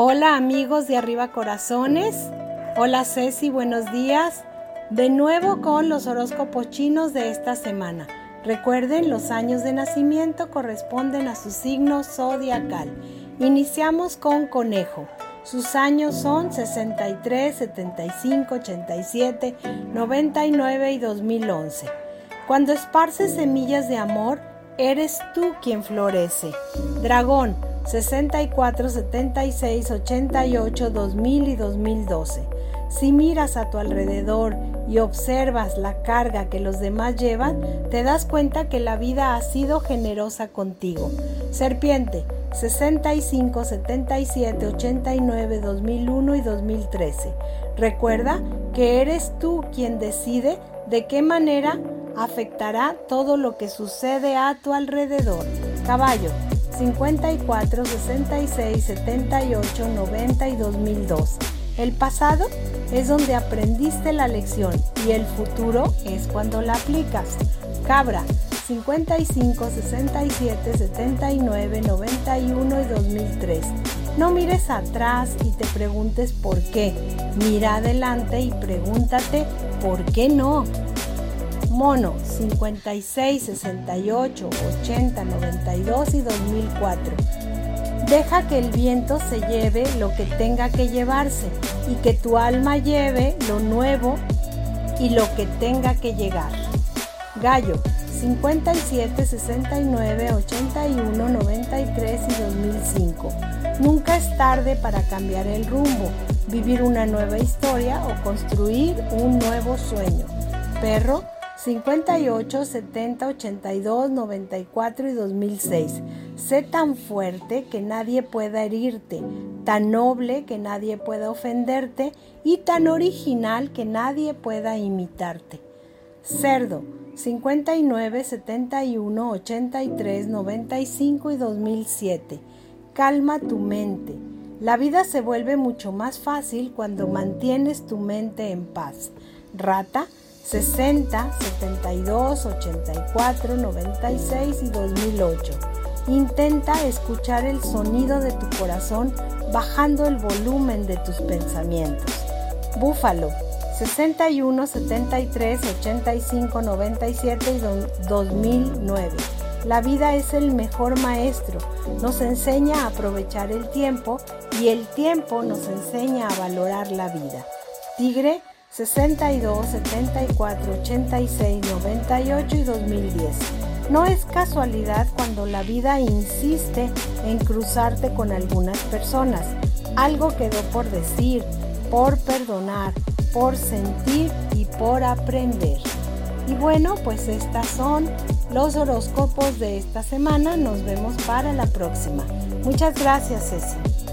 Hola amigos de Arriba Corazones. Hola Ceci, buenos días. De nuevo con los horóscopos chinos de esta semana. Recuerden, los años de nacimiento corresponden a su signo zodiacal. Iniciamos con Conejo. Sus años son 63, 75, 87, 99 y 2011. Cuando esparces semillas de amor, eres tú quien florece. Dragón 64, 76, 88, 2000 y 2012. Si miras a tu alrededor y observas la carga que los demás llevan, te das cuenta que la vida ha sido generosa contigo. Serpiente 65, 77, 89, 2001 y 2013. Recuerda que eres tú quien decide de qué manera afectará todo lo que sucede a tu alrededor. Caballo 54, 66, 78, 90 y 2002. El pasado es donde aprendiste la lección y el futuro es cuando la aplicas. Cabra 55, 67, 79, 91 y 2003. No mires atrás y te preguntes por qué. Mira adelante y pregúntate por qué no. Mono 56, 68, 80, 92 y 2004. Deja que el viento se lleve lo que tenga que llevarse y que tu alma lleve lo nuevo y lo que tenga que llegar. Gallo 57, 69, 81, 93 y 2005. Nunca es tarde para cambiar el rumbo, vivir una nueva historia o construir un nuevo sueño. Perro 58, 70, 82, 94 y 2006. Sé tan fuerte que nadie pueda herirte, tan noble que nadie pueda ofenderte y tan original que nadie pueda imitarte. Cerdo 59, 71, 83, 95 y 2007. Calma tu mente. La vida se vuelve mucho más fácil cuando mantienes tu mente en paz. Rata 60, 72, 84, 96 y 2008. Intenta escuchar el sonido de tu corazón bajando el volumen de tus pensamientos. Búfalo 61, 73, 85, 97 y 2009. La vida es el mejor maestro, nos enseña a aprovechar el tiempo y el tiempo nos enseña a valorar la vida. Tigre 62, 74, 86, 98 y 2010. No es casualidad cuando la vida insiste en cruzarte con algunas personas. Algo quedó por decir, por perdonar, por sentir y por aprender. Y bueno, pues estas son los horóscopos de esta semana. Nos vemos para la próxima. Muchas gracias, Ceci.